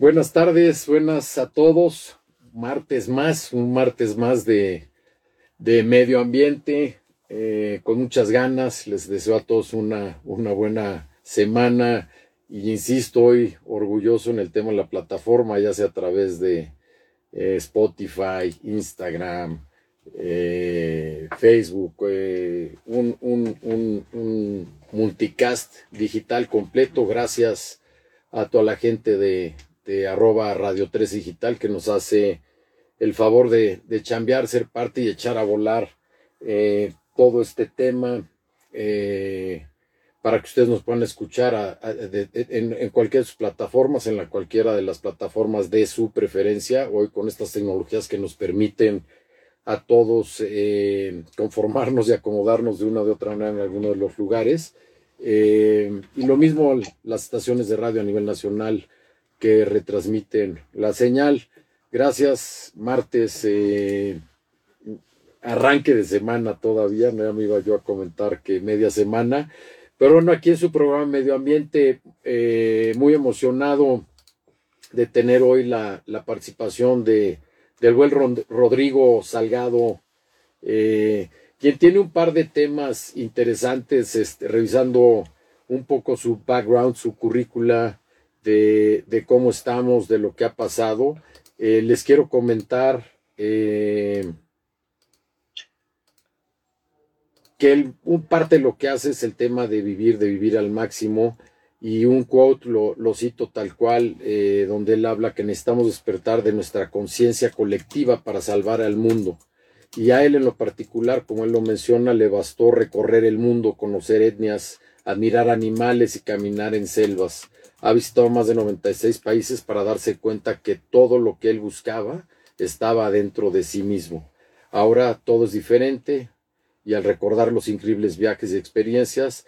Buenas tardes, buenas a todos. Martes más, un martes más de, medio ambiente, eh, con muchas ganas. Les deseo a todos una, una buena semana y insisto, hoy orgulloso en el tema de la plataforma, ya sea a través de eh, Spotify, Instagram, eh, Facebook, un, un, multicast digital completo. Gracias a toda la gente de arroba Radio 3 Digital que nos hace el favor de, de chambear, ser parte y echar a volar eh, todo este tema eh, para que ustedes nos puedan escuchar en, cualquiera de sus plataformas, en la cualquiera de las plataformas de su preferencia, hoy con estas tecnologías que nos permiten a todos eh, conformarnos y acomodarnos de una u otra manera en alguno de los lugares. y lo mismo las estaciones de radio a nivel nacional que retransmiten la señal. Gracias, martes, eh, arranque de semana todavía, no me iba yo a comentar que media semana, pero bueno, aquí en su programa Medio Ambiente, eh, muy emocionado de tener hoy la, participación de, del buen Rodrigo Salgado, eh, quien tiene un par de temas interesantes, este, revisando un poco su background, su currícula, de, cómo estamos, de lo que ha pasado. Eh, les quiero comentar que un parte lo que hace es el tema de vivir, de vivir al máximo. Y un quote lo, cito tal cual, eh, donde él habla que necesitamos despertar de nuestra conciencia colectiva para salvar al mundo. Y a él en lo particular, como él lo menciona, le bastó recorrer el mundo, conocer etnias, admirar animales y caminar en selvas ha visitado más de 96 países para darse cuenta que todo lo que él buscaba estaba dentro de sí mismo. Ahora todo es diferente y al recordar los increíbles viajes y experiencias,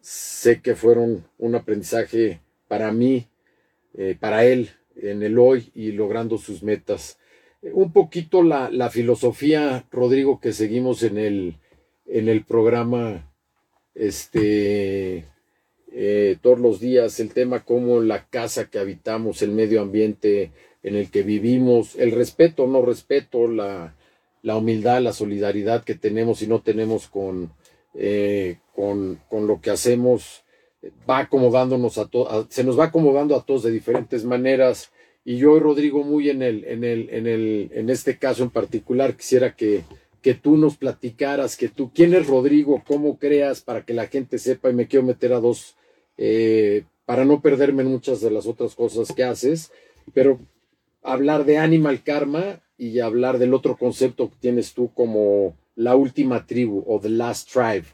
sé que fueron un aprendizaje para mí, eh, para él, en el hoy y logrando sus metas. Un poquito la, filosofía, Rodrigo, que seguimos en el, en el programa este, eh, todos los días, el tema como la casa que habitamos, el medio ambiente en el que vivimos, el respeto, no respeto, la, la humildad, la solidaridad que tenemos y no tenemos con, eh, con, con, lo que hacemos, va acomodándonos a todos, se nos va acomodando a todos de diferentes maneras. Y yo, Rodrigo, muy en el, en el, en el, en este caso en particular, quisiera que, que tú nos platicaras, que tú, quién es Rodrigo, cómo creas, para que la gente sepa, y me quiero meter a dos, eh, para no perderme en muchas de las otras cosas que haces, pero hablar de Animal Karma y hablar del otro concepto que tienes tú como la última tribu o the last tribe,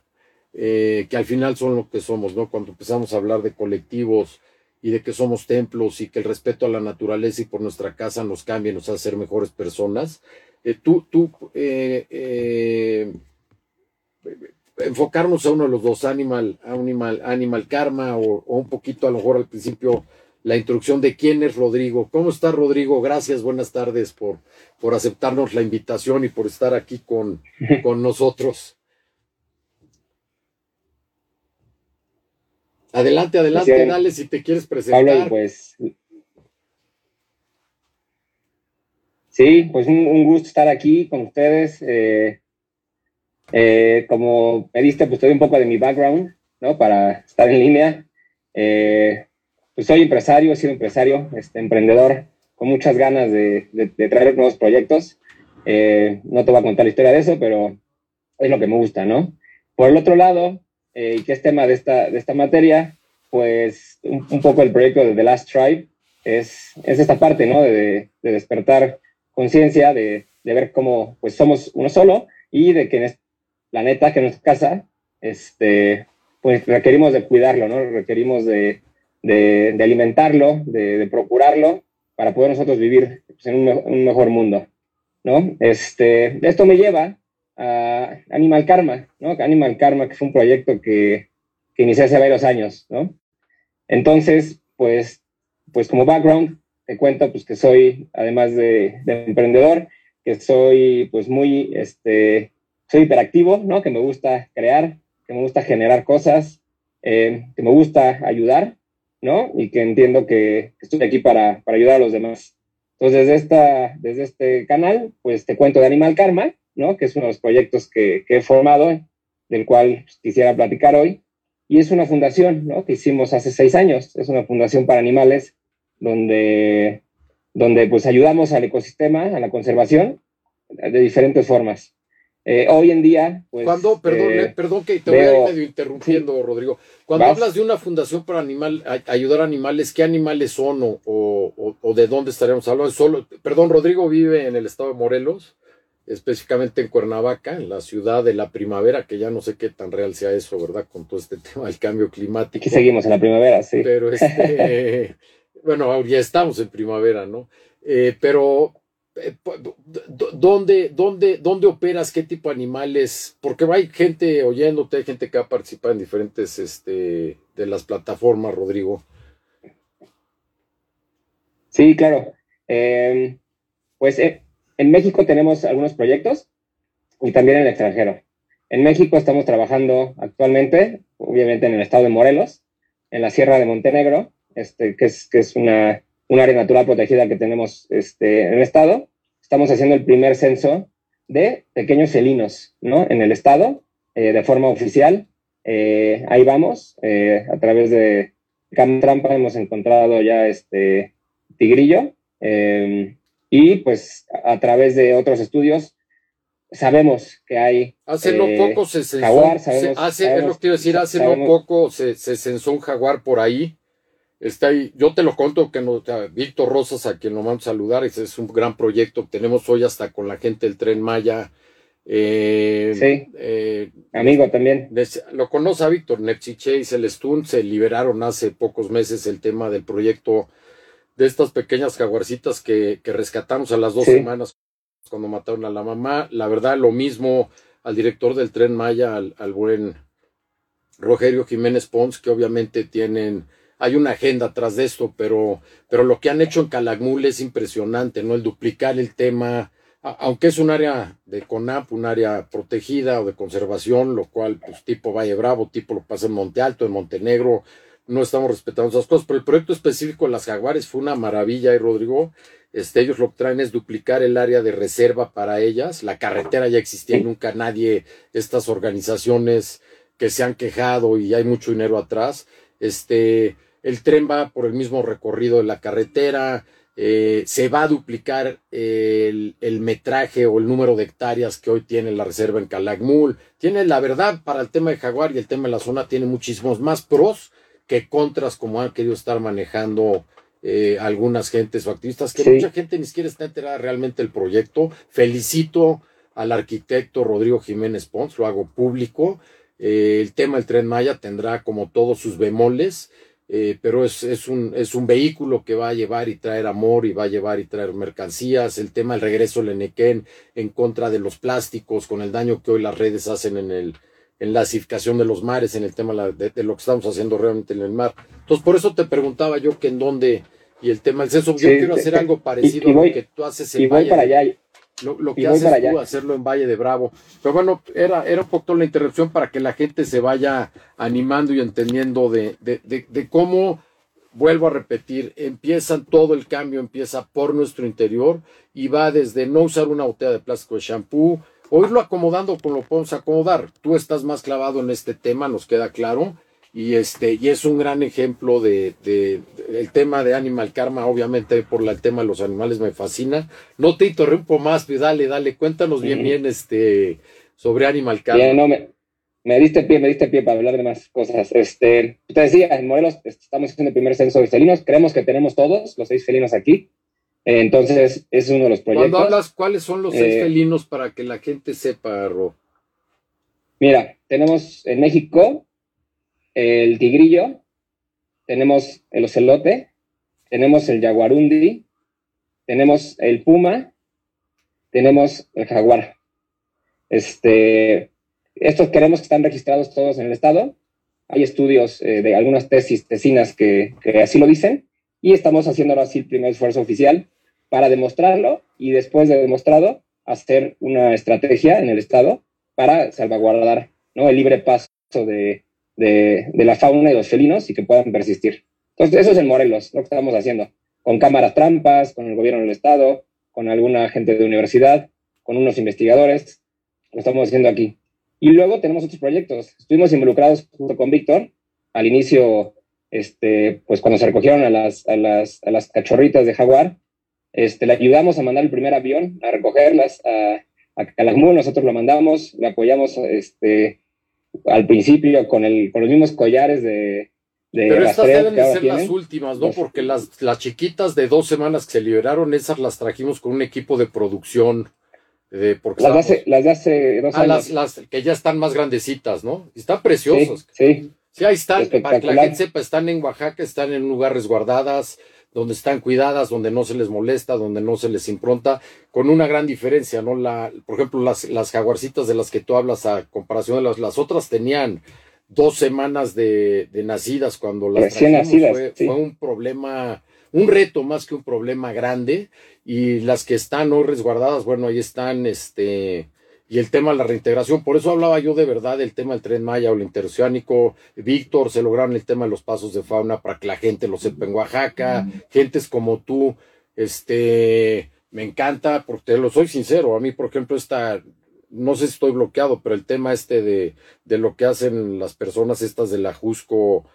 eh, que al final son lo que somos, ¿no? Cuando empezamos a hablar de colectivos y de que somos templos y que el respeto a la naturaleza y por nuestra casa nos cambia y nos hace ser mejores personas. Eh, tú, tú enfocarnos a uno de los dos, Animal, Animal, Animal Karma, o, un poquito a lo mejor al principio la introducción de quién es Rodrigo. ¿Cómo está Rodrigo? Gracias, buenas tardes por, por aceptarnos la invitación y por estar aquí con, con nosotros. Adelante, adelante, dale si te quieres presentar. pues. Sí, pues un, gusto estar aquí con ustedes. Eh, eh, como me diste, pues te doy un poco de mi background, ¿no? Para estar en línea. Eh, pues soy empresario, he sido empresario, este, emprendedor, con muchas ganas de, de, traer nuevos proyectos. Eh, no te voy a contar la historia de eso, pero es lo que me gusta, ¿no? Por el otro lado, y que es tema de esta, de esta materia, pues un, poco el proyecto de The Last Tribe es, es esta parte, ¿no? De, de despertar conciencia, de, de, ver cómo pues somos uno solo y de que en, la neta que nuestra casa, este, pues requerimos de cuidarlo, ¿no? Requerimos de, de, alimentarlo, de, procurarlo para poder nosotros vivir pues, en un, mejor mundo, ¿no? Este, esto me lleva a Animal Karma, ¿no? Animal Karma, que fue un proyecto que, que inicié hace varios años, ¿no? Entonces, pues, pues como background, te cuento pues que soy, además de, emprendedor, que soy pues muy, este, soy hiperactivo, ¿no? Que me gusta crear, que me gusta generar cosas, eh, que me gusta ayudar, ¿no? Y que entiendo que, estoy aquí para, para, ayudar a los demás. Entonces, desde, esta, desde este canal, pues te cuento de Animal Karma, ¿no? Que es uno de los proyectos que, que he formado, del cual pues, quisiera platicar hoy. Y es una fundación, ¿no? Que hicimos hace seis años. Es una fundación para animales donde, donde pues ayudamos al ecosistema, a la conservación, de diferentes formas. Eh, hoy en día, pues... Cuando, perdón, eh, perdón que te voy a ir medio interrumpiendo, Rodrigo. Cuando hablas de una fundación para animal, ayudar a animales, ¿qué animales son o, o, o, de dónde estaríamos hablando? Solo, perdón, Rodrigo vive en el estado de Morelos, específicamente en Cuernavaca, en la ciudad de la primavera, que ya no sé qué tan real sea eso, ¿verdad? Con todo este tema del cambio climático. Aquí seguimos en la primavera, sí. Pero este, bueno, ya estamos en primavera, ¿no? Eh, pero, eh, ¿dónde, dónde, ¿dónde operas? ¿Qué tipo de animales? Porque hay gente oyéndote, hay gente que ha participado en diferentes este, de las plataformas, Rodrigo. Sí, claro. Em, pues eh, en México tenemos algunos proyectos y también en el extranjero. En México estamos trabajando actualmente, obviamente en el estado de Morelos, en la Sierra de Montenegro, este, que es, que es una, un área natural protegida que tenemos este, en el estado. Estamos haciendo el primer censo de pequeños felinos ¿no? en el estado, eh, de forma oficial. Eh, ahí vamos, eh, a través de Cam Trampa hemos encontrado ya este tigrillo y pues a través de otros estudios sabemos que hay. Hace no poco se censó. Jaguar, hace, es lo que quiero decir, hace no poco se, se censó un jaguar por ahí. Está ahí, yo te lo conto que no, Víctor Rosas, a quien lo vamos a saludar, ese es un gran proyecto que tenemos hoy hasta con la gente del Tren Maya. Eh, sí, eh, amigo también. Lo conoce a Víctor, Nepsiche y Celestún se liberaron hace pocos meses el tema del proyecto de estas pequeñas jaguarcitas que, que rescatamos a las dos semanas cuando mataron a la mamá. La verdad, lo mismo al director del Tren Maya, al, al buen Rogerio Jiménez Pons, que obviamente tienen hay una agenda atrás de esto, pero, pero lo que han hecho en Calakmul es impresionante, ¿no? El duplicar el tema, aunque es un área de CONAP, un área protegida o de conservación, lo cual, pues, tipo Valle Bravo, tipo lo pasa en Monte Alto, en Montenegro, no estamos respetando esas cosas, pero el proyecto específico de las Jaguares fue una maravilla, y Rodrigo, este, ellos lo que traen es duplicar el área de reserva para ellas, la carretera ya existía y nunca nadie, estas organizaciones que se han quejado y hay mucho dinero atrás, este, el tren va por el mismo recorrido de la carretera, eh, se va a duplicar el, metraje o el número de hectáreas que hoy tiene la reserva en Calakmul. Tiene la verdad para el tema de Jaguar y el tema de la zona tiene muchísimos más pros que contras como han querido estar manejando eh, algunas gentes o activistas, que mucha gente ni siquiera está enterada realmente del proyecto. Felicito al arquitecto Rodrigo Jiménez Pons, lo hago público. Eh, el tema del tren Maya tendrá como todos sus bemoles eh, pero es, es, un, es un vehículo que va a llevar y traer amor y va a llevar y traer mercancías. El tema del regreso del Enequén en contra de los plásticos, con el daño que hoy las redes hacen en, el, en la acidificación de los mares, en el tema de, lo que estamos haciendo realmente en el mar. Entonces, por eso te preguntaba yo que en dónde, y el tema del censo, yo quiero hacer algo parecido a lo que tú haces en y voy para allá lo, que haces tú, hacerlo en Valle de Bravo. Pero bueno, era, era un poco la interrupción para que la gente se vaya animando y entendiendo de, de, de, cómo, vuelvo a repetir, empieza todo el cambio, empieza por nuestro interior y va desde no usar una botella de plástico de shampoo, o irlo acomodando como lo podemos acomodar. Tú estás más clavado en este tema, nos queda claro y este y es un gran ejemplo de, de, el tema de Animal Karma obviamente por el tema de los animales me fascina. No te interrumpo más pero dale dale cuéntanos bien bien este sobre Animal Karma. No, me, me, diste pie me diste pie para hablar de más cosas. Este te decía en Morelos estamos haciendo el primer censo de felinos creemos que tenemos todos los seis felinos aquí. Entonces es uno de los proyectos. cuando hablas cuáles son los seis eh, felinos para que la gente sepa Ro mira tenemos en México el tigrillo, tenemos el ocelote, tenemos el jaguarundi, tenemos el puma, tenemos el jaguar. Este, estos queremos que están registrados todos en el estado hay estudios eh, de algunas tesis, tesinas que, así lo dicen, y estamos haciendo ahora sí el primer esfuerzo oficial para demostrarlo y después de demostrado, hacer una estrategia en el Estado para salvaguardar ¿no? el libre paso de, de, la fauna y los felinos y que puedan persistir. Entonces, eso es en Morelos, lo que estamos haciendo, con cámaras trampas, con el gobierno del Estado, con alguna gente de universidad, con unos investigadores, lo estamos haciendo aquí. Y luego tenemos otros proyectos. Estuvimos involucrados junto con Víctor al inicio, este, pues cuando se recogieron a las, a las, a las cachorritas de jaguar, este, le ayudamos a mandar el primer avión a recogerlas a, a Calakmul, nosotros lo mandamos, le apoyamos este, al principio con, el, con los mismos collares de, de Pero estas deben de ser las últimas, ¿no? Porque las, las chiquitas de dos semanas que se liberaron, esas las trajimos con un equipo de producción porque las, de hace, las de hace dos ah, años. Las, que ya están más grandecitas, ¿no? Están preciosas. Sí, sí. ahí están. Para que la gente sepa, están en Oaxaca, están en un lugar resguardadas, donde están cuidadas, donde no se les molesta, donde no se les impronta, con una gran diferencia, ¿no? La, por ejemplo, las, las jaguarcitas de las que tú hablas, a comparación de las, las otras, tenían dos semanas de, de nacidas cuando las Recién nacidas, fue, fue un problema un reto más que un problema grande y las que están hoy resguardadas, bueno, ahí están, este, y el tema de la reintegración, por eso hablaba yo de verdad del tema del tren Maya o el interoceánico, Víctor, se lograron el tema de los pasos de fauna para que la gente lo sepa en Oaxaca, gentes como tú, este, me encanta, porque te lo soy sincero, a mí, por ejemplo, esta, no sé si estoy bloqueado, pero el tema este de, de lo que hacen las personas estas de la Jusco,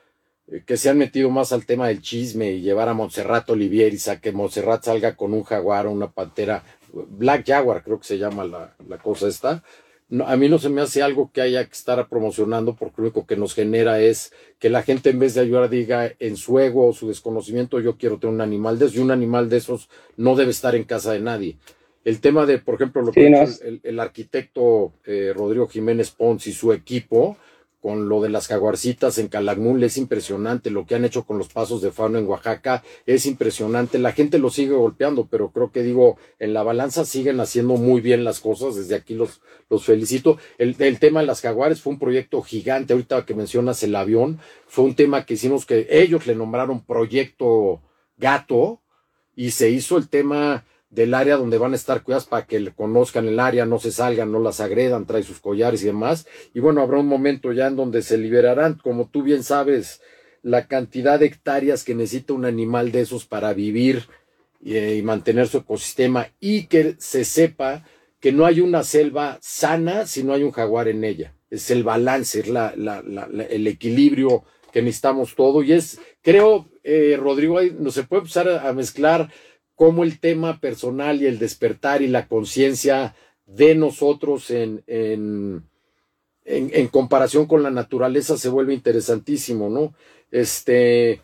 eh, que se han metido más al tema del chisme y llevar a Montserrat Olivier y a que Montserrat salga con un jaguar o una pantera, Black Jaguar creo que se llama la, la cosa esta. No, a mí no se me hace algo que haya que estar promocionando porque lo único que nos genera es que la gente en vez de ayudar diga en su ego o su desconocimiento yo quiero tener un animal de esos y un animal de esos no debe estar en casa de nadie. El tema de, por ejemplo, lo que el, el, arquitecto eh, Rodrigo Jiménez Pons y su equipo, con lo de las jaguarcitas en Calakmul es impresionante, lo que han hecho con los pasos de fauno en Oaxaca es impresionante, la gente lo sigue golpeando, pero creo que digo, en la balanza siguen haciendo muy bien las cosas, desde aquí los, los felicito. El, el tema de las jaguares fue un proyecto gigante, ahorita que mencionas el avión, fue un tema que hicimos que ellos le nombraron proyecto gato y se hizo el tema del área donde van a estar cuidadas para que conozcan el área, no se salgan, no las agredan, trae sus collares y demás. Y bueno, habrá un momento ya en donde se liberarán, como tú bien sabes, la cantidad de hectáreas que necesita un animal de esos para vivir y, eh, y mantener su ecosistema y que se sepa que no hay una selva sana si no hay un jaguar en ella. Es el balance, es la, el equilibrio que necesitamos todo. Y es, creo, eh, Rodrigo, no se puede empezar a mezclar cómo el tema personal y el despertar y la conciencia de nosotros en, en, en, comparación con la naturaleza se vuelve interesantísimo, ¿no? Este,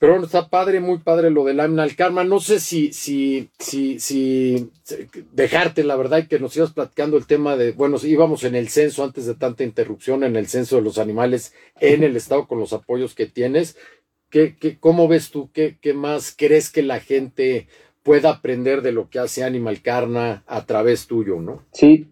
pero está padre, muy padre lo del al karma. No sé si, si, si, si dejarte, la verdad, que nos ibas platicando el tema de, bueno, íbamos en el censo antes de tanta interrupción, en el censo de los animales en el estado con los apoyos que tienes. ¿Qué, qué, cómo ves tú? ¿Qué, ¿Qué más crees que la gente pueda aprender de lo que hace Animal Carna a través tuyo, no? Sí,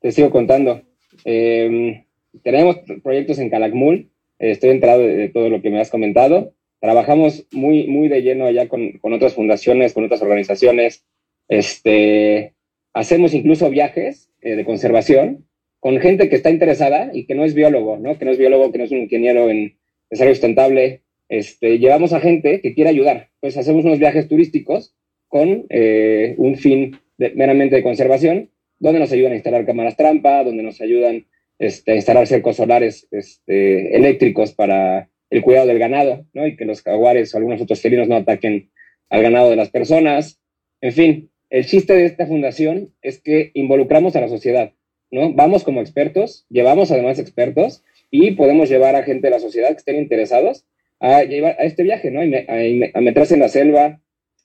te sigo contando. Eh, tenemos proyectos en Calakmul, estoy enterado de, de, todo lo que me has comentado. Trabajamos muy, muy de lleno allá con, con otras fundaciones, con otras organizaciones. Este, hacemos incluso viajes eh, de conservación con gente que está interesada y que no es biólogo, ¿no? Que no es biólogo, que no es un ingeniero en desarrollo sustentable, este, llevamos a gente que quiere ayudar. Pues hacemos unos viajes turísticos con eh, un fin de, meramente de conservación, donde nos ayudan a instalar cámaras trampa, donde nos ayudan este, a instalar cercos solares este, eléctricos para el cuidado del ganado, ¿no? Y que los jaguares o algunos otros felinos no ataquen al ganado de las personas. En fin, el chiste de esta fundación es que involucramos a la sociedad, ¿no? Vamos como expertos, llevamos además expertos y podemos llevar a gente de la sociedad que estén interesados a, llevar, a este viaje, ¿no? A, a, meterse en la selva,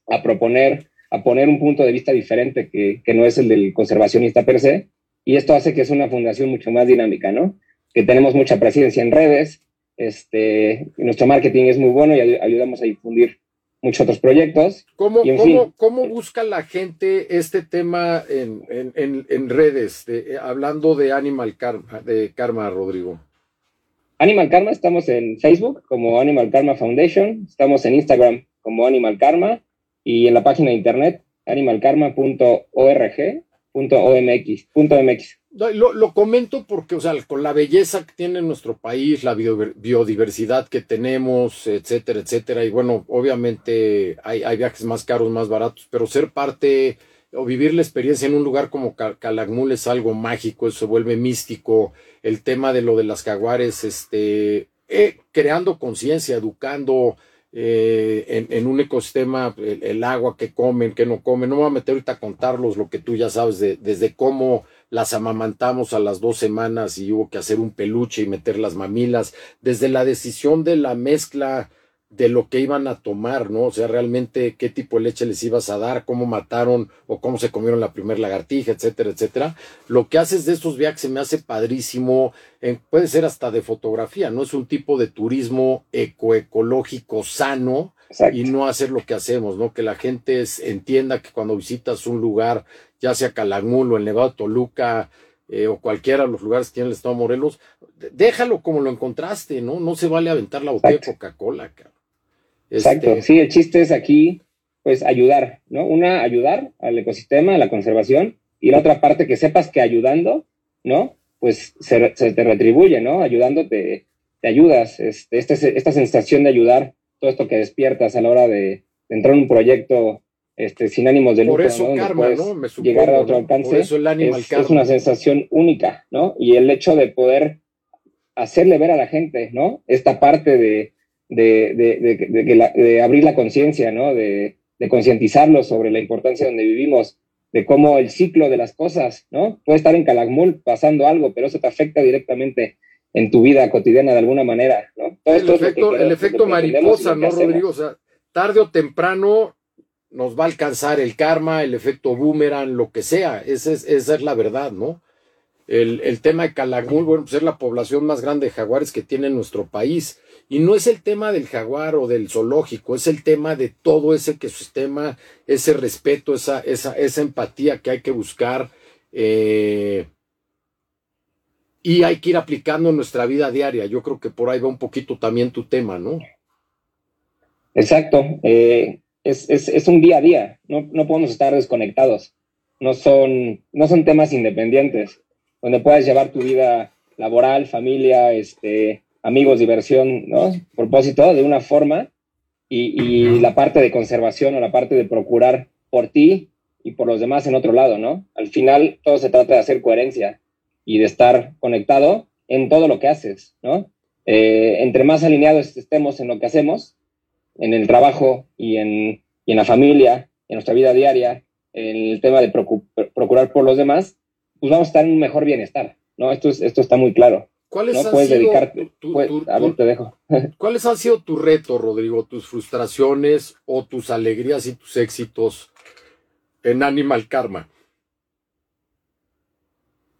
a proponer, a poner un punto de vista diferente que, que no es el del conservacionista per se. Y esto hace que es una fundación mucho más dinámica, ¿no? Que tenemos mucha presencia en redes, este, nuestro marketing es muy bueno y ayudamos a difundir muchos otros proyectos. ¿Cómo, cómo, fin, ¿cómo busca la gente este tema en, en, en redes, de, hablando de Animal Karma, de Karma, Rodrigo? Animal Karma, estamos en Facebook como Animal Karma Foundation, estamos en Instagram como Animal Karma y en la página de internet animalkarma.org.omx. Lo, comento porque, o sea, con la belleza que tiene nuestro país, la biodiversidad que tenemos, etcétera, etcétera, y bueno, obviamente hay viajes más caros, más baratos, pero ser parte o vivir la experiencia en un lugar como Calakmul es algo mágico, se vuelve místico, el tema de lo de las jaguares, este, eh, creando conciencia, educando eh, en, un ecosistema, el, agua que comen, que no comen, no me voy a meter ahorita a contarlos lo que tú ya sabes, de, desde cómo las amamantamos a las dos semanas y hubo que hacer un peluche y meter las mamilas, desde la decisión de la mezcla de lo que iban a tomar, ¿no? O sea, realmente qué tipo de leche les ibas a dar, cómo mataron o cómo se comieron la primer lagartija, etcétera, etcétera. Lo que haces de estos viajes se me hace padrísimo, puede ser hasta de fotografía, ¿no? Es un tipo de turismo ecoecológico sano y no hacer lo que hacemos, ¿no? Que la gente entienda que cuando visitas un lugar, ya sea Calakmul o el Nevado de Toluca, eh, o cualquiera de los lugares que tiene el Estado de Morelos, déjalo como lo encontraste, ¿no? No se vale aventar la botella de Coca-Cola, cabrón. Exacto, este, sí, el chiste es aquí, pues ayudar, ¿no? Una, ayudar al ecosistema, a la conservación, y la otra parte que sepas que ayudando, ¿no? Pues se, te retribuye, ¿no? Ayudando te, ayudas, este, este, esta sensación de ayudar, todo esto que despiertas a la hora de, entrar en un proyecto este, sin ánimos de lucro, Por eso karma, ¿no? Me llegar a otro alcance, Por eso el es, es, una sensación única, ¿no? Y el hecho de poder hacerle ver a la gente, ¿no? Esta parte de, de, abrir la conciencia, ¿no? De, concientizarlos sobre la importancia donde vivimos, de cómo el ciclo de las cosas, ¿no? Puede estar en Calakmul pasando algo, pero eso te afecta directamente en tu vida cotidiana de alguna manera, ¿no? el, efecto, el efecto mariposa, ¿no, Rodrigo? O sea, tarde o temprano nos va a alcanzar el karma, el efecto boomerang, lo que sea. Esa es, esa es la verdad, ¿no? El, el tema de Calakmul, bueno, pues es la población más grande de jaguares que tiene nuestro país. Y no es el tema del jaguar o del zoológico, es el tema de todo ese ecosistema, ese respeto, esa, esa, esa empatía que hay que buscar. Eh, y hay que ir aplicando en nuestra vida diaria. Yo creo que por ahí va un poquito también tu tema, ¿no? Exacto. Eh, es, un día a día. No, no, podemos estar desconectados. No son, no son temas independientes, donde puedas llevar tu vida laboral, familia, este, amigos, diversión, ¿no? Propósito de una forma y, la parte de conservación o la parte de procurar por ti y por los demás en otro lado, ¿no? Al final todo se trata de hacer coherencia y de estar conectado en todo lo que haces, ¿no? Eh, entre más alineados estemos en lo que hacemos, en el trabajo y en, y en la familia, en nuestra vida diaria, en el tema de procurar por los demás, pues vamos a estar en un mejor bienestar, ¿no? Esto, es, esto está muy claro. ¿Cuáles han sido ¿Cuáles han sido tu reto, Rodrigo, tus frustraciones o tus alegrías y tus éxitos en Animal Karma?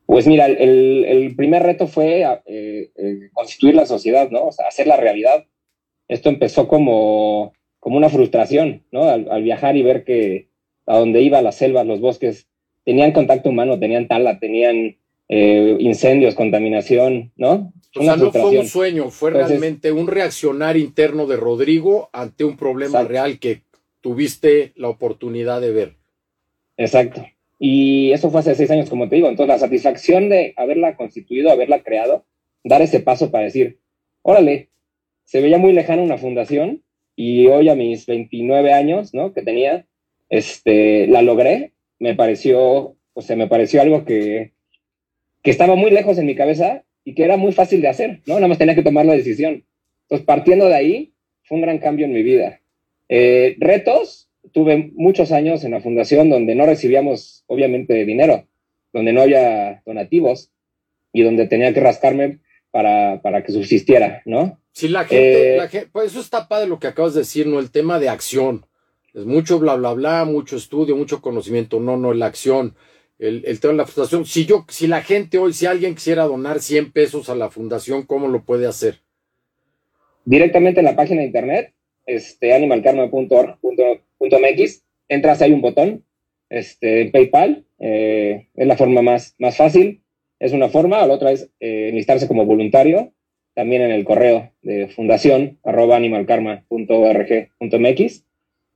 Pues mira, el, primer reto fue eh, eh, constituir la sociedad, ¿no? O sea, hacer la realidad. Esto empezó como, como una frustración, ¿no? Al, viajar y ver que a donde iba, las selvas, los bosques, tenían contacto humano, tenían tala, tenían eh, incendios, contaminación, ¿no? O sea, no fue un sueño, fue realmente un reaccionar interno de Rodrigo ante un problema real que tuviste la oportunidad de ver. Exacto. Y eso fue hace seis años, como te digo. Entonces, la satisfacción de haberla constituido, haberla creado, dar ese paso para decir, órale, se veía muy lejana una fundación y hoy a mis 29 años, ¿no? Que tenía, este, la logré, me pareció, o sea, me pareció algo que, que estaba muy lejos en mi cabeza y que era muy fácil de hacer, ¿no? Nada más tenía que tomar la decisión. Entonces, partiendo de ahí, fue un gran cambio en mi vida. Eh, retos, tuve muchos años en la fundación donde no recibíamos, obviamente, dinero, donde no había donativos y donde tenía que rascarme para, para que subsistiera, ¿no? Sí, la gente, eh, la gente, pues eso está padre lo que acabas de decir, ¿no? El tema de acción. Es mucho bla, bla, bla, mucho estudio, mucho conocimiento. No, no, la acción el, tema de la fundación. Si yo, si la gente hoy, si alguien quisiera donar 100 pesos a la fundación, ¿cómo lo puede hacer? Directamente en la página de internet, este, entras, hay un botón, este, PayPal, eh, es la forma más, más fácil, es una forma, la otra es eh, enlistarse como voluntario, también en el correo de fundación arroba animalkarma.org.mx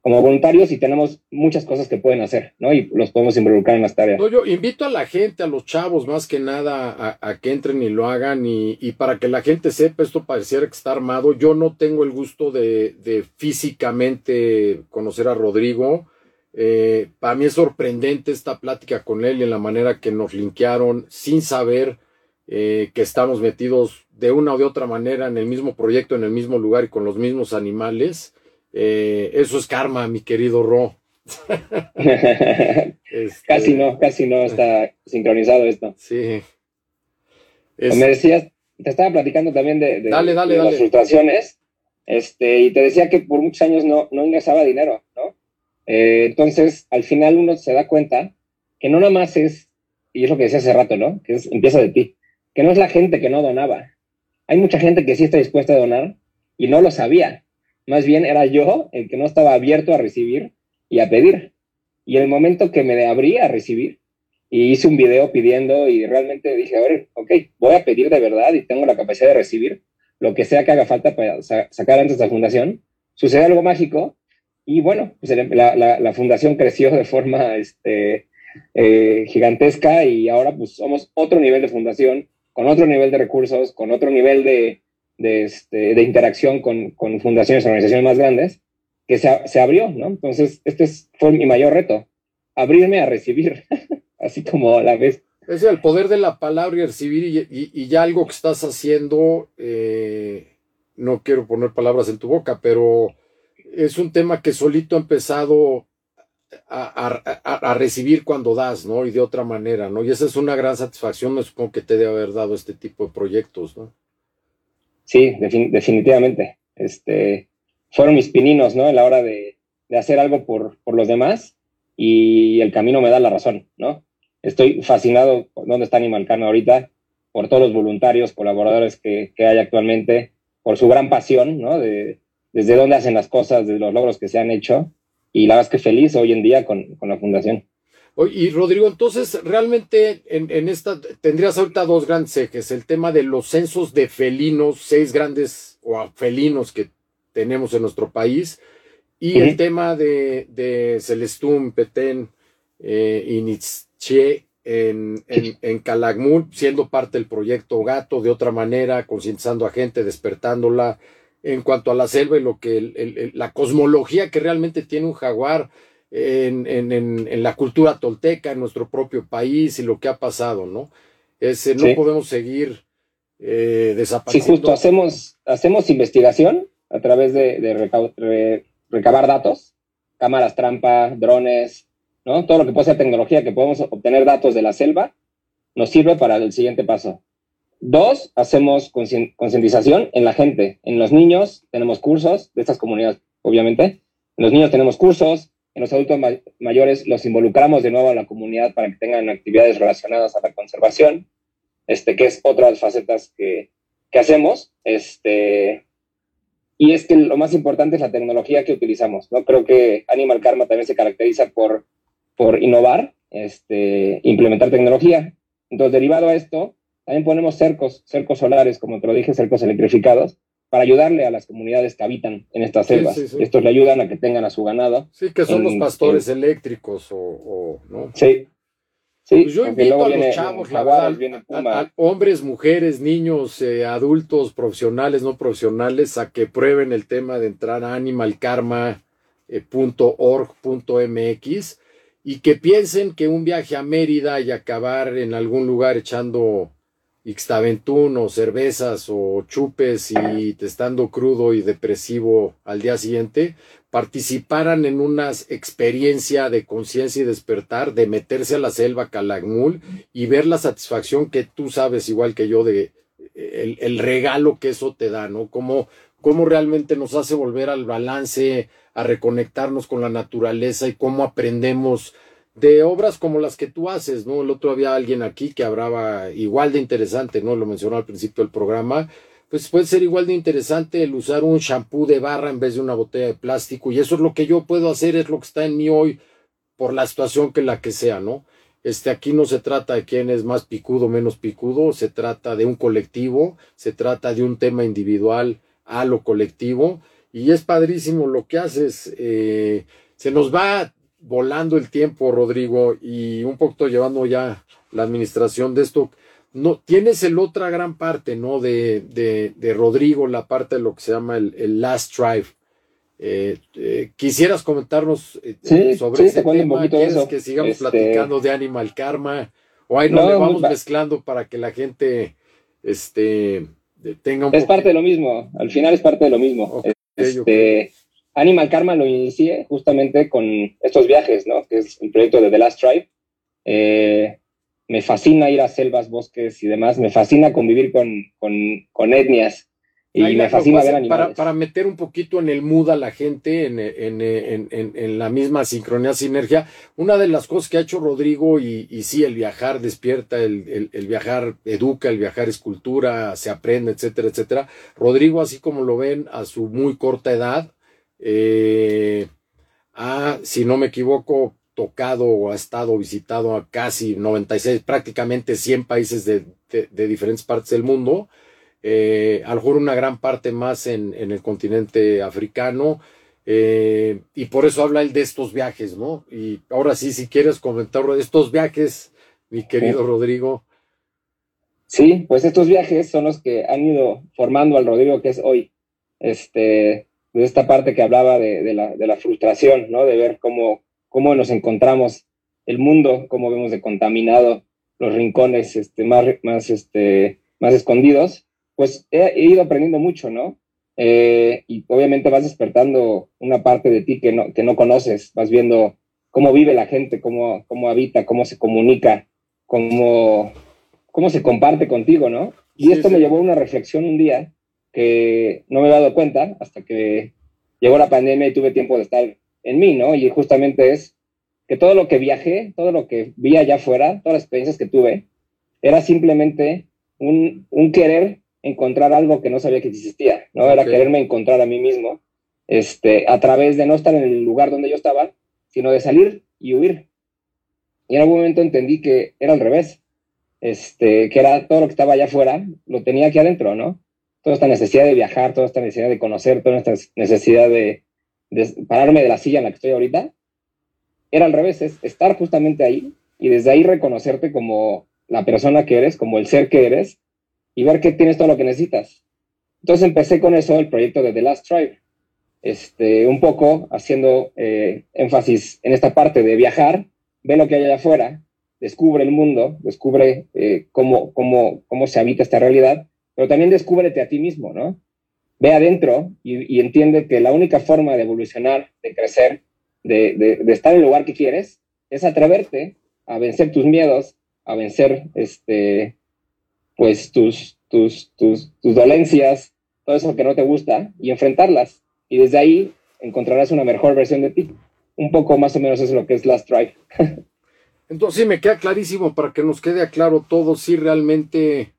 como voluntarios y tenemos muchas cosas que pueden hacer, ¿no? Y los podemos involucrar en las tareas. yo invito a la gente, a los chavos más que nada, a, que entren y lo hagan y, para que la gente sepa, esto pareciera que está armado. Yo no tengo el gusto de, físicamente conocer a Rodrigo. Eh, para mí es sorprendente esta plática con él y en la manera que nos linkearon sin saber eh, que estamos metidos de una o de otra manera en el mismo proyecto, en el mismo lugar y con los mismos animales. Eh, eso es karma, mi querido Ro. Este, casi no, casi no está sincronizado esto. Sí. Me decías, te estaba platicando también de, las frustraciones, este, y te decía que por muchos años no, no ingresaba dinero, ¿no? Eh, entonces, al final uno se da cuenta que no nada más es, y es lo que decía hace rato, ¿no? Que es, empieza de ti, que no es la gente que no donaba. Hay mucha gente que sí está dispuesta a donar y no lo sabía. Más bien era yo el que no estaba abierto a recibir y a pedir. Y el momento que me abrí a recibir y hice un video pidiendo y realmente dije, a ver, ok, voy a pedir de verdad y tengo la capacidad de recibir lo que sea que haga falta para sacar antes la fundación, sucede algo mágico y bueno, pues la, fundación creció de forma este, eh, gigantesca y ahora pues somos otro nivel de fundación, con otro nivel de recursos, con otro nivel de, de, este, de interacción con, con, fundaciones, organizaciones más grandes, que se, abrió, ¿no? Entonces, este fue mi mayor reto, abrirme a recibir, así como a la vez. Es el poder de la palabra y recibir y, ya algo que estás haciendo, eh, no quiero poner palabras en tu boca, pero es un tema que solito ha empezado a, a, a, recibir cuando das, ¿no? Y de otra manera, ¿no? Y esa es una gran satisfacción, me supongo que te debe haber dado este tipo de proyectos, ¿no? Sí, definitivamente. Este, fueron mis pininos, ¿no? En la hora de, hacer algo por, los demás y el camino me da la razón, ¿no? Estoy fascinado por dónde está Animal Karma ahorita, por todos los voluntarios, colaboradores que, hay actualmente, por su gran pasión, ¿no? De, desde dónde hacen las cosas, de los logros que se han hecho. Y la verdad es que feliz hoy en día con, con la fundación. Y Rodrigo, entonces realmente en, esta tendrías ahorita dos grandes ejes, el tema de los censos de felinos, seis grandes o felinos que tenemos en nuestro país, y el tema de, de Celestún, Petén eh, y Nietzsche en, en, en, Calakmul, siendo parte del proyecto Gato, de otra manera, concientizando a gente, despertándola. En cuanto a la selva y lo que la cosmología que realmente tiene un jaguar en, en, en, la cultura tolteca, en nuestro propio país y lo que ha pasado, ¿no? Ese, no podemos seguir eh, desapareciendo. Sí, justo hacemos, hacemos investigación a través de, de recabar datos, cámaras trampa, drones, ¿no? Todo lo que puede ser tecnología que podemos obtener datos de la selva nos sirve para el siguiente paso. Dos, hacemos concientización en la gente. En los niños tenemos cursos de estas comunidades, obviamente. En los niños tenemos cursos, en los adultos mayores los involucramos de nuevo a la comunidad para que tengan actividades relacionadas a la conservación, este, que es otra de las facetas que, que hacemos. Este, y es que lo más importante es la tecnología que utilizamos. ¿no? Creo que Animal Karma también se caracteriza por, por innovar, este, implementar tecnología. Entonces, derivado a esto, también ponemos cercos, cercos solares, como te lo dije, cercos electrificados, para ayudarle a las comunidades que habitan en estas selvas. Estos le ayudan a que tengan a su ganado. Sí, que son los pastores eléctricos o, ¿no? Sí. Sí, pues yo invito a los chavos, la verdad, a, hombres, mujeres, niños, eh, adultos, profesionales, no profesionales, a que prueben el tema de entrar a animalkarma.org.mx y que piensen que un viaje a Mérida y acabar en algún lugar echando Ixtaventún o cervezas o chupes y te estando crudo y depresivo al día siguiente, participaran en una experiencia de conciencia y despertar, de meterse a la selva Calakmul y ver la satisfacción que tú sabes igual que yo de el, el regalo que eso te da, ¿no? Cómo realmente nos hace volver al balance, a reconectarnos con la naturaleza y cómo aprendemos de obras como las que tú haces, ¿no? El otro había alguien aquí que hablaba igual de interesante, ¿no? Lo mencionó al principio del programa. Pues puede ser igual de interesante el usar un shampoo de barra en vez de una botella de plástico. Y eso es lo que yo puedo hacer, es lo que está en mí hoy por la situación que la que sea, ¿no? Este, aquí no se trata de quién es más picudo o menos picudo, se trata de un colectivo, se trata de un tema individual a lo colectivo, y es padrísimo lo que haces. Eh, se nos va volando el tiempo, Rodrigo, y un poquito llevando ya la administración de esto. No, tienes el otra gran parte, ¿no? De, de, de Rodrigo, la parte de lo que se llama el, el Last Drive. Eh, eh, quisieras comentarnos eh, sobre ese tema, ¿quieres que sigamos este platicando de Animal Karma? O ahí no, le vamos mezclando para que la gente este, tenga un Es parte de lo mismo, al final es parte de lo mismo. este, Animal Karma lo inicié justamente con estos viajes, ¿no? Que es el proyecto de The Last Tribe. me fascina ir a selvas, bosques y demás. Me fascina convivir con, con, con etnias y me fascina ver Para, para, meter un poquito en el mood a la gente, en, en, en, en, la misma sincronía, sinergia, una de las cosas que ha hecho Rodrigo, y, y sí, el viajar despierta, el, el, el, viajar educa, el viajar es cultura, se aprende, etcétera, etcétera. Rodrigo, así como lo ven, a su muy corta edad, eh, ha, si no me equivoco, tocado o ha estado visitado a casi 96, prácticamente 100 países de, de, de diferentes partes del mundo eh, a lo mejor una gran parte más en, en el continente africano, eh, y por eso habla él de estos viajes, ¿no? Y ahora sí, si quieres comentar de estos viajes, mi querido Rodrigo. Sí, pues estos viajes son los que han ido formando al Rodrigo que es hoy. Este, de esta parte que hablaba de, de, la, de la, frustración, ¿no? De ver cómo, cómo nos encontramos el mundo, cómo vemos de contaminado los rincones este, más, más, este, más escondidos pues he, ido aprendiendo mucho, ¿no? Eh, y obviamente vas despertando una parte de ti que no, que no conoces, vas viendo cómo vive la gente, cómo, cómo habita, cómo se comunica, cómo, cómo se comparte contigo, ¿no? Y esto me llevó a una reflexión un día que no me había dado cuenta hasta que llegó la pandemia y tuve tiempo de estar en mí, ¿no? Y justamente es que todo lo que viajé, todo lo que vi allá afuera, todas las experiencias que tuve, era simplemente un, un querer encontrar algo que no sabía que existía, ¿no? Era quererme encontrar a mí mismo, este, a través de no estar en el lugar donde yo estaba, sino de salir y huir. Y en algún momento entendí que era al revés, este, que era todo lo que estaba allá afuera, lo tenía aquí adentro, ¿no? Toda esta necesidad de viajar, toda esta necesidad de conocer, toda esta necesidad de, de pararme de la silla en la que estoy ahorita, era al revés, es estar justamente ahí y desde ahí reconocerte como la persona que eres, como el ser que eres, y ver que tienes todo lo que necesitas. Entonces empecé con eso, el proyecto de The Last Tribe, este, un poco haciendo eh, énfasis en esta parte de viajar, ve lo que hay allá afuera, descubre el mundo, descubre eh, cómo, cómo, cómo se habita esta realidad, pero también descúbrete a ti mismo, ¿no? Ve adentro y, entiende que la única forma de evolucionar, de crecer, de, estar en el lugar que quieres, es atreverte a vencer tus miedos, a vencer este, pues tus, tus, tus, tus dolencias, todo eso que no te gusta y enfrentarlas. Y desde ahí encontrarás una mejor versión de ti. Un poco más o menos es lo que es Last Drive. Entonces sí, me queda clarísimo para que nos quede claro todo, si realmente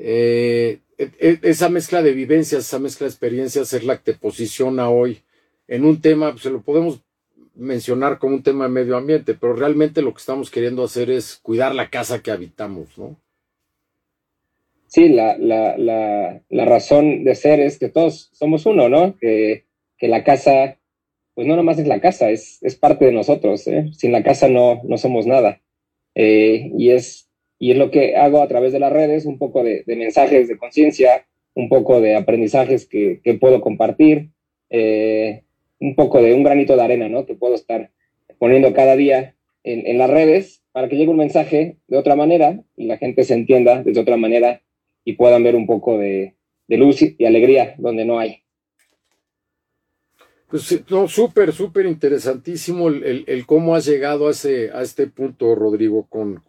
eh, e, e, esa mezcla de vivencias, esa mezcla de experiencias es la que te posiciona hoy en un tema, pues se lo podemos mencionar como un tema de medio ambiente, pero realmente lo que estamos queriendo hacer es cuidar la casa que habitamos, ¿no? sí, la, la, la, la, razón de ser es que todos somos uno, ¿no? Que, la casa, pues no nomás es la casa, es, es parte de nosotros. ¿eh? Sin la casa no, no somos nada. Eh, y, es, y es lo que hago a través de las redes, un poco de, de mensajes de conciencia, un poco de aprendizajes que, que puedo compartir, eh, un poco de un granito de arena, ¿no? Que puedo estar poniendo cada día en, en las redes para que llegue un mensaje de otra manera y la gente se entienda de otra manera y puedan ver un poco de, luz y alegría donde no hay. Pues no, súper, súper interesantísimo el, cómo has llegado a, ese, a este punto, Rodrigo, con,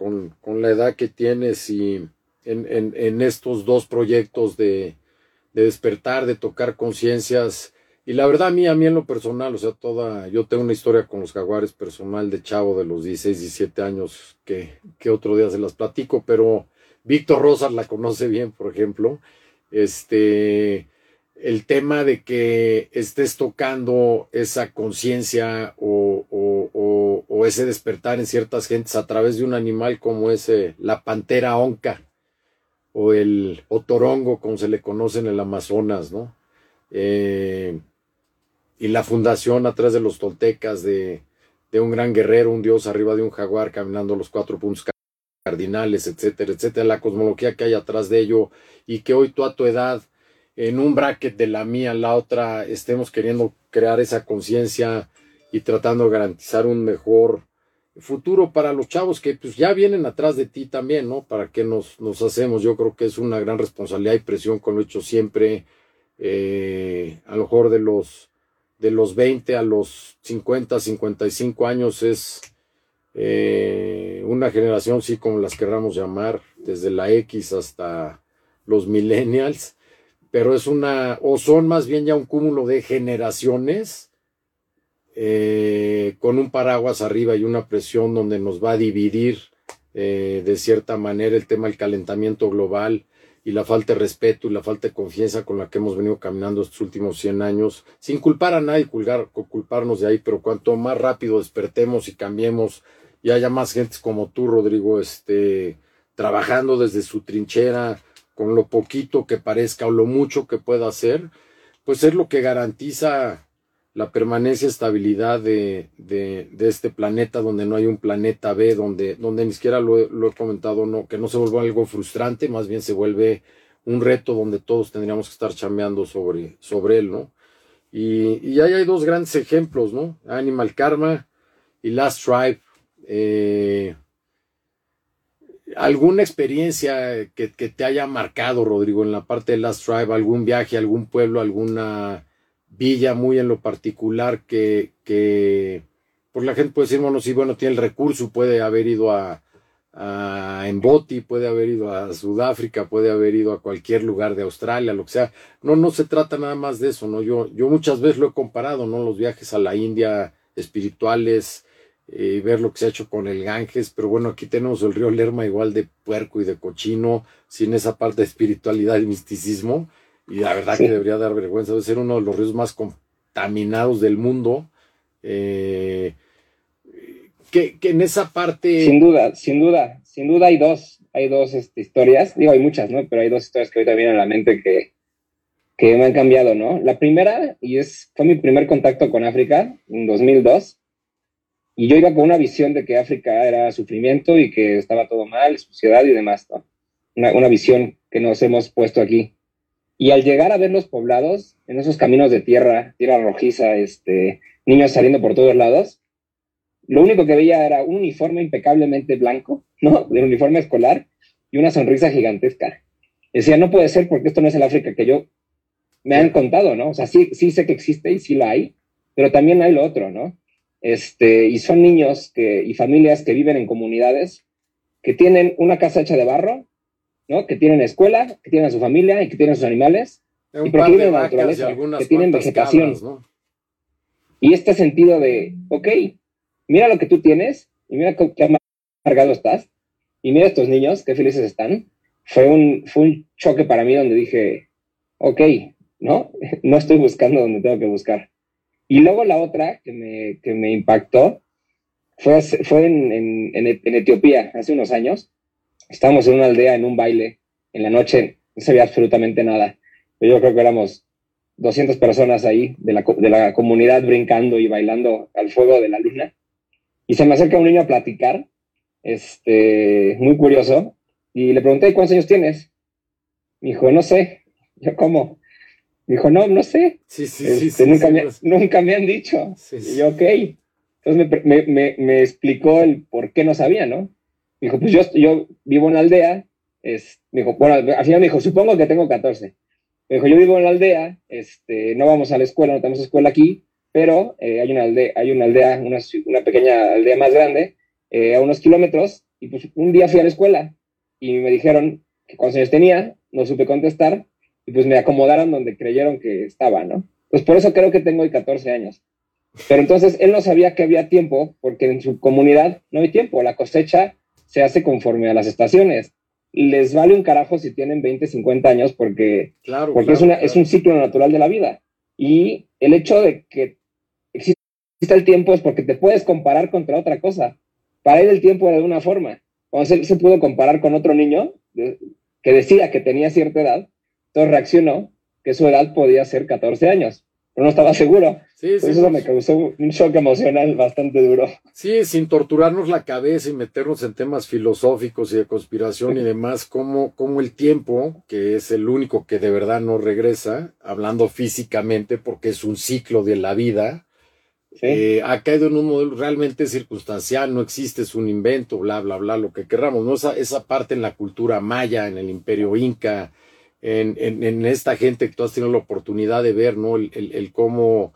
la edad que tienes y en, estos dos proyectos de, despertar, de tocar conciencias. Y la verdad, a mí, a mí en lo personal, o sea, toda, yo tengo una historia con los jaguares personal de chavo de los 16, 17 años, que, que otro día se las platico, pero Víctor Rosas la conoce bien, por ejemplo. Este, el tema de que estés tocando esa conciencia o, ese despertar en ciertas gentes a través de un animal como ese, la pantera onca o el otorongo, como se le conoce en el Amazonas, ¿no? Eh, y la fundación a través de los toltecas de, de, un gran guerrero, un dios arriba de un jaguar caminando los cuatro puntos cardinales, etcétera, etcétera, la cosmología que hay atrás de ello y que hoy tú a tu edad, en un bracket de la mía, la otra, estemos queriendo crear esa conciencia y tratando de garantizar un mejor futuro para los chavos que pues ya vienen atrás de ti también, ¿no? Para que nos, nos hacemos, yo creo que es una gran responsabilidad y presión con lo hecho siempre, eh, a lo mejor de los, de los 20 a los 50, 55 años es eh, una generación, sí, como las querramos llamar, desde la X hasta los millennials, pero es una, o son más bien ya un cúmulo de generaciones eh, con un paraguas arriba y una presión donde nos va a dividir eh, de cierta manera el tema del calentamiento global y la falta de respeto y la falta de confianza con la que hemos venido caminando estos últimos 100 años, sin culpar a nadie, culparnos de ahí, pero cuanto más rápido despertemos y cambiemos y haya más gente como tú, Rodrigo, este, trabajando desde su trinchera, con lo poquito que parezca o lo mucho que pueda hacer, pues es lo que garantiza la permanencia, estabilidad de, de, de, este planeta, donde no hay un planeta B, donde, donde ni siquiera lo, he comentado, no, que no se vuelva algo frustrante, más bien se vuelve un reto donde todos tendríamos que estar chambeando sobre, sobre él, ¿no? Y, y ahí hay dos grandes ejemplos, ¿no? Animal Karma y Last Tribe. Eh, ¿Alguna experiencia que, que, te haya marcado, Rodrigo, en la parte de Last Tribe? ¿Algún viaje, algún pueblo, alguna Villa muy en lo particular que, que por la gente puede decir, bueno, sí, bueno, tiene el recurso, puede haber ido a, a Emboti, puede haber ido a Sudáfrica, puede haber ido a cualquier lugar de Australia, lo que sea. No, no se trata nada más de eso, ¿no? Yo, yo muchas veces lo he comparado, ¿no? Los viajes a la India espirituales, eh, ver lo que se ha hecho con el Ganges, pero bueno, aquí tenemos el río Lerma igual de puerco y de cochino, sin esa parte de espiritualidad y misticismo, y la verdad que debería dar vergüenza, debe ser uno de los ríos más contaminados del mundo. Eh, que, en esa parte... Sin duda, sin duda, sin duda hay dos, hay dos este, historias, digo, hay muchas, ¿no? Pero hay dos historias que ahorita vienen a la mente que, que me han cambiado, ¿no? La primera, y es, fue mi primer contacto con África en 2002, y yo iba con una visión de que África era sufrimiento y que estaba todo mal, suciedad y demás, ¿no? Una, visión que nos hemos puesto aquí. Y al llegar a ver los poblados, en esos caminos de tierra, tierra rojiza, este, niños saliendo por todos lados, lo único que veía era un uniforme impecablemente blanco, ¿no? De uniforme escolar y una sonrisa gigantesca. Decía, no puede ser porque esto no es el África que yo me han contado, ¿no? O sea, sí, sí sé que existe y sí lo hay, pero también hay lo otro, ¿no? Este, y son niños que, y familias que viven en comunidades que tienen una casa hecha de barro, ¿no? Que tienen escuela, que tienen a su familia y que tienen a sus animales. y que tienen naturaleza, que tienen vegetación. Y este sentido de, ok, mira lo que tú tienes y mira qué amargado estás y mira estos niños, qué felices están. Fue un, fue un choque para mí donde dije, ok, ¿no? No estoy buscando donde tengo que buscar. Y luego la otra que me, que me impactó fue, fue en, en, en Etiopía hace unos años Estábamos en una aldea, en un baile, en la noche, no se veía absolutamente nada. Yo creo que éramos 200 personas ahí de la, de la comunidad brincando y bailando al fuego de la luna. Y se me acerca un niño a platicar, este, muy curioso, y le pregunté, ¿cuántos años tienes? Me dijo, no sé. Yo, ¿cómo? Dijo, no, no sé. Sí, sí, sí, este, nunca, me, nunca, me, han dicho. y yo, ok. Entonces me, me, me, explicó el por qué no sabía, ¿no? Dijo, pues yo, yo vivo en la aldea. Es, dijo, bueno, al final me dijo, supongo que tengo 14. Me dijo, yo vivo en la aldea, este, no vamos a la escuela, no tenemos escuela aquí, pero eh, hay una aldea, hay una aldea, una, una pequeña aldea más grande, eh, a unos kilómetros, y pues un día fui a la escuela y me dijeron que cuántos años tenía, no supe contestar, y pues me acomodaron donde creyeron que estaba, ¿no? Pues por eso creo que tengo hoy 14 años. Pero entonces él no sabía que había tiempo, porque en su comunidad no hay tiempo, la cosecha se hace conforme a las estaciones. Les vale un carajo si tienen 20, 50 años porque, porque es, una, es un ciclo natural de la vida. Y el hecho de que existe el tiempo es porque te puedes comparar contra otra cosa. Para él el tiempo era de una forma. Cuando se, se pudo comparar con otro niño que decía que tenía cierta edad, entonces reaccionó que su edad podía ser 14 años, pero no estaba seguro. Sí, eso me causó un shock emocional bastante duro. Sí, sin torturarnos la cabeza y meternos en temas filosóficos y de conspiración y demás, como, como el tiempo, que es el único que de verdad no regresa, hablando físicamente, porque es un ciclo de la vida, eh, ha caído en un modelo realmente circunstancial, no existe, es un invento, bla, bla, bla, lo que querramos, ¿no? Esa, esa parte en la cultura maya, en el imperio inca, en, en, en, esta gente que tú has tenido la oportunidad de ver, ¿no? El, el, el cómo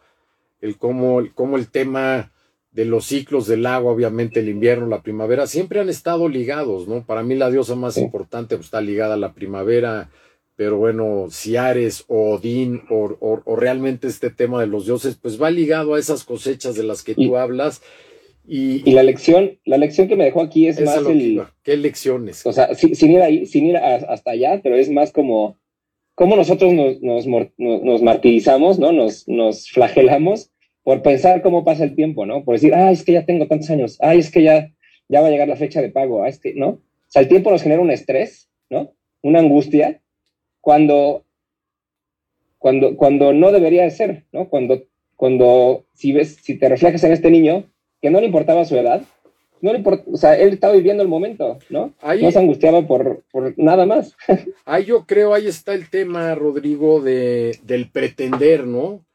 el cómo, el cómo el tema de los ciclos del agua, obviamente el invierno, la primavera, siempre han estado ligados, ¿no? Para mí la diosa más importante pues, está ligada a la primavera, pero bueno, si Ares o Odín o, o, realmente este tema de los dioses, pues va ligado a esas cosechas de las que tú hablas. Y, y, la lección, la lección que me dejó aquí es más el, ¿Qué lecciones? O sea, sin, ir ahí, sin ir hasta allá, pero es más como cómo nosotros nos, nos, nos martirizamos, ¿no? Nos, nos flagelamos por pensar cómo pasa el tiempo, ¿no? Por decir, ah, es que ya tengo tantos años, ah, es que ya, ya va a llegar la fecha de pago, ah, es que, ¿no? O sea, el tiempo nos genera un estrés, ¿no? Una angustia, cuando, cuando, cuando no debería de ser, ¿no? Cuando, cuando, si ves, si te reflejas en este niño, que no le importaba su edad, no le importa, o sea, él estaba viviendo el momento, ¿no? no se angustiaba por, por nada más. ahí yo creo, ahí está el tema, Rodrigo, de, del pretender, ¿no?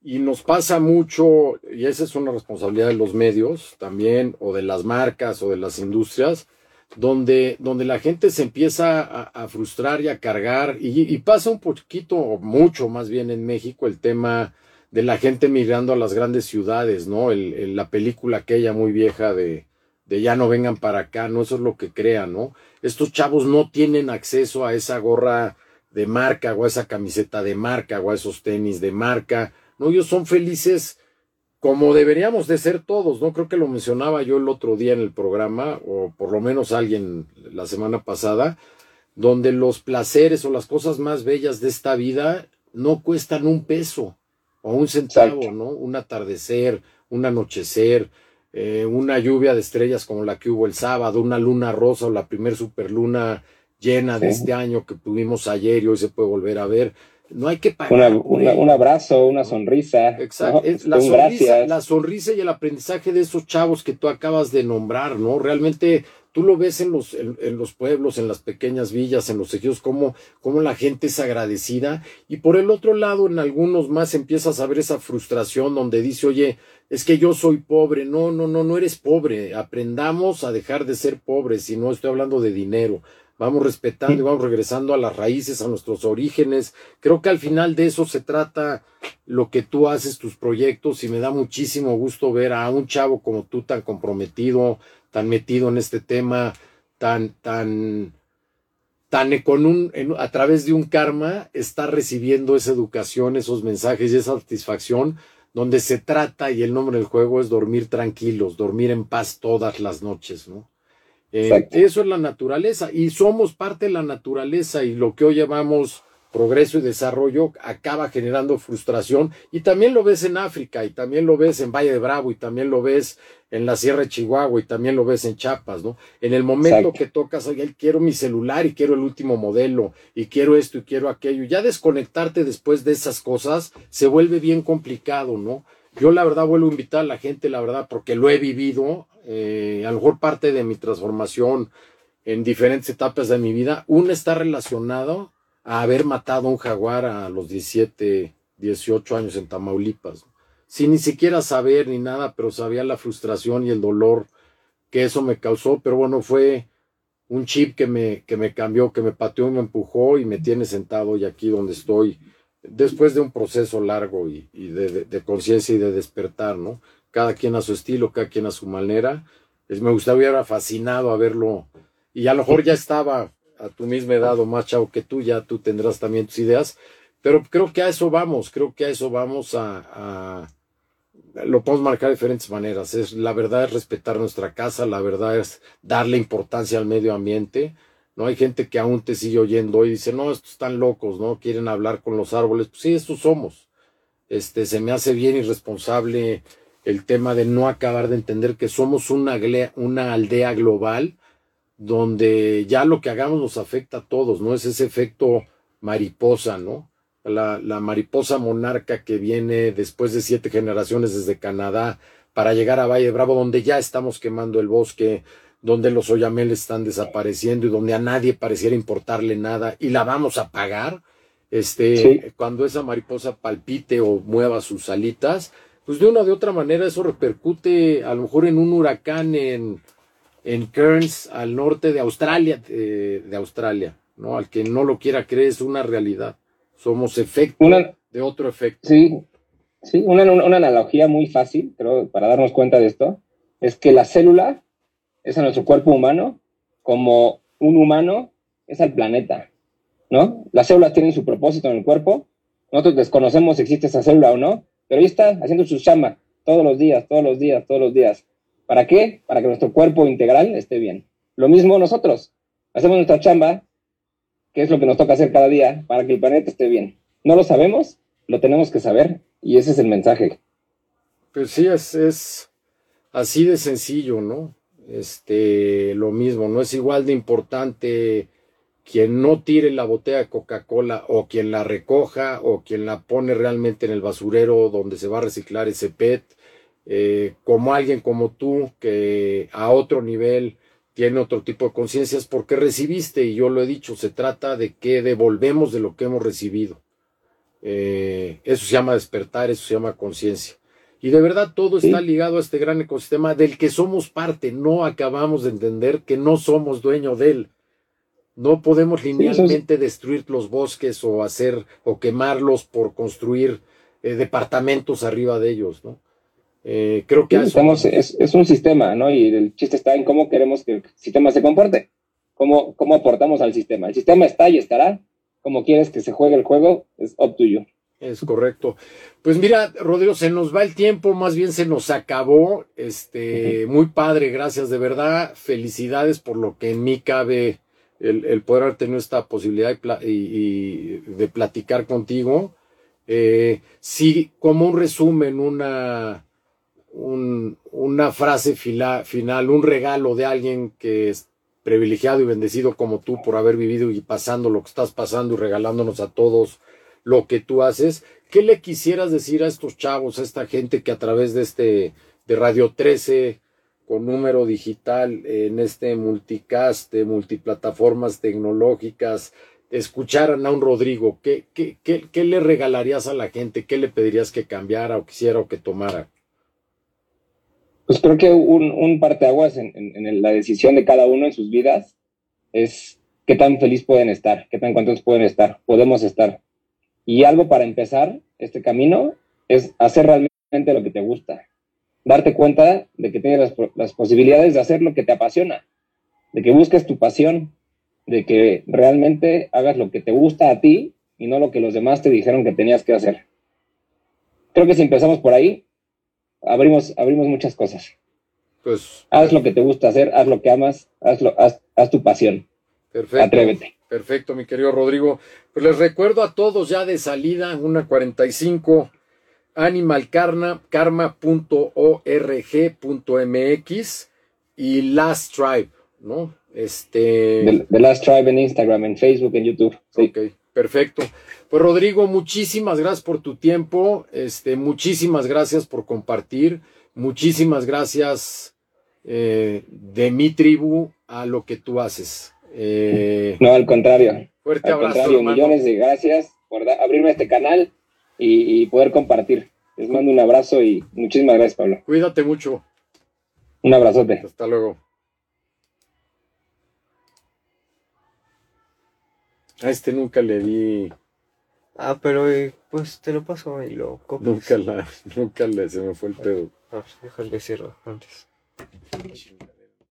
Y nos pasa mucho, y esa es una responsabilidad de los medios también, o de las marcas, o de las industrias, donde, donde la gente se empieza a, frustrar y a cargar, y, pasa un poquito, o mucho más bien en México, el tema de la gente migrando a las grandes ciudades, ¿no? El, la película aquella muy vieja de, de ya no vengan para acá, ¿no? Eso es lo que crean, ¿no? Estos chavos no tienen acceso a esa gorra de marca, o a esa camiseta de marca, o a esos tenis de marca, ¿no? Ellos son felices como deberíamos de ser todos, ¿no? Creo que lo mencionaba yo el otro día en el programa, o por lo menos alguien la semana pasada, donde los placeres o las cosas más bellas de esta vida no cuestan un peso o un centavo, ¿no? Un atardecer, un anochecer, eh, una lluvia de estrellas como la que hubo el sábado, una luna rosa o la primer superluna llena de este año que tuvimos ayer y hoy se puede volver a ver no hay que pagar. un abrazo, una sonrisa. Exacto. La, sonrisa, la, sonrisa, y el aprendizaje de esos chavos que tú acabas de nombrar, ¿no? Realmente tú lo ves en los, en, los pueblos, en las pequeñas villas, en los ejidos, cómo, cómo la gente es agradecida. Y por el otro lado, en algunos más empiezas a ver esa frustración donde dice, oye, es que yo soy pobre. No, no, no, no eres pobre. Aprendamos a dejar de ser pobres. Y no estoy hablando de dinero vamos respetando y vamos regresando a las raíces, a nuestros orígenes. Creo que al final de eso se trata lo que tú haces, tus proyectos, y me da muchísimo gusto ver a un chavo como tú tan comprometido, tan metido en este tema, tan, tan, tan con un, a través de un karma, está recibiendo esa educación, esos mensajes y esa satisfacción donde se trata, y el nombre del juego es dormir tranquilos, dormir en paz todas las noches, ¿no? Eh, eso es la naturaleza y somos parte de la naturaleza y lo que hoy llamamos progreso y desarrollo acaba generando frustración y también lo ves en África y también lo ves en Valle de Bravo y también lo ves en la Sierra de Chihuahua y también lo ves en Chiapas, ¿no? En el momento que tocas, oye, quiero mi celular y quiero el último modelo y quiero esto y quiero aquello, ya desconectarte después de esas cosas se vuelve bien complicado, ¿no? Yo la verdad vuelvo a invitar a la gente, la verdad, porque lo he vivido, eh, a lo mejor parte de mi transformación en diferentes etapas de mi vida, una está relacionado a haber matado a un jaguar a los 17, 18 años en Tamaulipas, sin ni siquiera saber ni nada, pero sabía la frustración y el dolor que eso me causó, pero bueno, fue un chip que me, que me cambió, que me pateó me empujó y me tiene sentado y aquí donde estoy, después de un proceso largo y, de conciencia y de despertar, ¿no? cada quien a su estilo, cada quien a su manera. Es, me gustaría, hubiera fascinado a verlo. Y a lo mejor ya estaba a tu misma edad o más chavo que tú, ya tú tendrás también tus ideas. Pero creo que a eso vamos, creo que a eso vamos a, lo podemos marcar de diferentes maneras. Es, la verdad es respetar nuestra casa, la verdad es darle importancia al medio ambiente. No hay gente que aún te sigue oyendo y dice, no, estos están locos, ¿no? Quieren hablar con los árboles. Pues sí, estos somos. Este, se me hace bien irresponsable el tema de no acabar de entender que somos una, una aldea global donde ya lo que hagamos nos afecta a todos, ¿no? Es ese efecto mariposa, ¿no? La, la, mariposa monarca que viene después de siete generaciones desde Canadá para llegar a Valle Bravo, donde ya estamos quemando el bosque, donde los oyameles están desapareciendo y donde a nadie pareciera importarle nada y la vamos a pagar. Este, cuando esa mariposa palpite o mueva sus alitas, pues de una de otra manera eso repercute a lo mejor en un huracán en, en Cairns, al norte de Australia, de, Australia, ¿no? Al que no lo quiera creer es una realidad. Somos efecto de otro efecto. Sí, sí, una, una analogía muy fácil, creo, para darnos cuenta de esto, es que la célula es a nuestro cuerpo humano como un humano es al planeta, ¿no? Las células tienen su propósito en el cuerpo, nosotros desconocemos si existe esa célula o no, pero ahí está haciendo su chamba todos los días, todos los días, todos los días. ¿Para qué? Para que nuestro cuerpo integral esté bien. Lo mismo nosotros. Hacemos nuestra chamba, que es lo que nos toca hacer cada día, para que el planeta esté bien. No lo sabemos, lo tenemos que saber y ese es el mensaje. Pues sí, es, así de sencillo, ¿no? Este, lo mismo, no es igual de importante quien no tire la botella de Coca-Cola o quien la recoja o quien la pone realmente en el basurero donde se va a reciclar ese PET, eh, como alguien como tú que a otro nivel tiene otro tipo de conciencias porque recibiste, y yo lo he dicho, se trata de que devolvemos de lo que hemos recibido. Eh, eso se llama despertar, eso se llama conciencia. Y de verdad todo está ligado a este gran ecosistema del que somos parte. No acabamos de entender que no somos dueño de él. No podemos linealmente destruir los bosques o hacer o quemarlos por construir eh, departamentos arriba de ellos, ¿no? Eh, creo que es, un sistema, ¿no? Y el chiste está en cómo queremos que el sistema se comporte, cómo, cómo aportamos al sistema. El sistema está y estará. Como quieres que se juegue el juego, es up to you. Es correcto. Pues mira, Rodrigo, se nos va el tiempo, más bien se nos acabó. Este, muy padre, gracias de verdad. Felicidades por lo que en mí cabe el, poder haber tenido esta posibilidad y, de platicar contigo. Eh, sí, como un resumen, una, una frase final, un regalo de alguien que es privilegiado y bendecido como tú por haber vivido y pasando lo que estás pasando y regalándonos a todos lo que tú haces. ¿Qué le quisieras decir a estos chavos, a esta gente que a través de este, de Radio 13, con número digital en este multicast de multiplataformas tecnológicas escucharan a un Rodrigo, ¿qué, qué, qué, le regalarías a la gente? ¿Qué le pedirías que cambiara o quisiera o que tomara? Pues creo que un, un parteaguas en, en, la decisión de cada uno en sus vidas es qué tan feliz pueden estar, qué tan contentos pueden estar, podemos estar. Y algo para empezar este camino es hacer realmente lo que te gusta darte cuenta de que tienes las, posibilidades de hacer lo que te apasiona, de que busques tu pasión, de que realmente hagas lo que te gusta a ti y no lo que los demás te dijeron que tenías que hacer. Creo que si empezamos por ahí, abrimos, abrimos muchas cosas. Pues, haz lo que te gusta hacer, haz lo que amas, hazlo, haz, haz tu pasión. Perfecto. Atrévete. Perfecto, mi querido Rodrigo. Pues les recuerdo a todos ya de salida, una 45 animalkarma.org.mx y Last Tribe, ¿no? Este. The, Last Tribe en Instagram, en Facebook, en YouTube. Ok, perfecto. Pues Rodrigo, muchísimas gracias por tu tiempo. Este, muchísimas gracias por compartir. Muchísimas gracias eh, de mi tribu a lo que tú haces. Eh, no, al contrario. Fuerte al Contrario, millones de gracias por abrirme este canal y, poder compartir. Les mando un abrazo y muchísimas gracias, Pablo. Cuídate mucho. Un abrazote. Hasta luego. A este nunca le di. Ah, pero eh, pues te lo paso y lo copias. Nunca la, nunca le, se me fue el pedo. Ah, déjale cierro antes.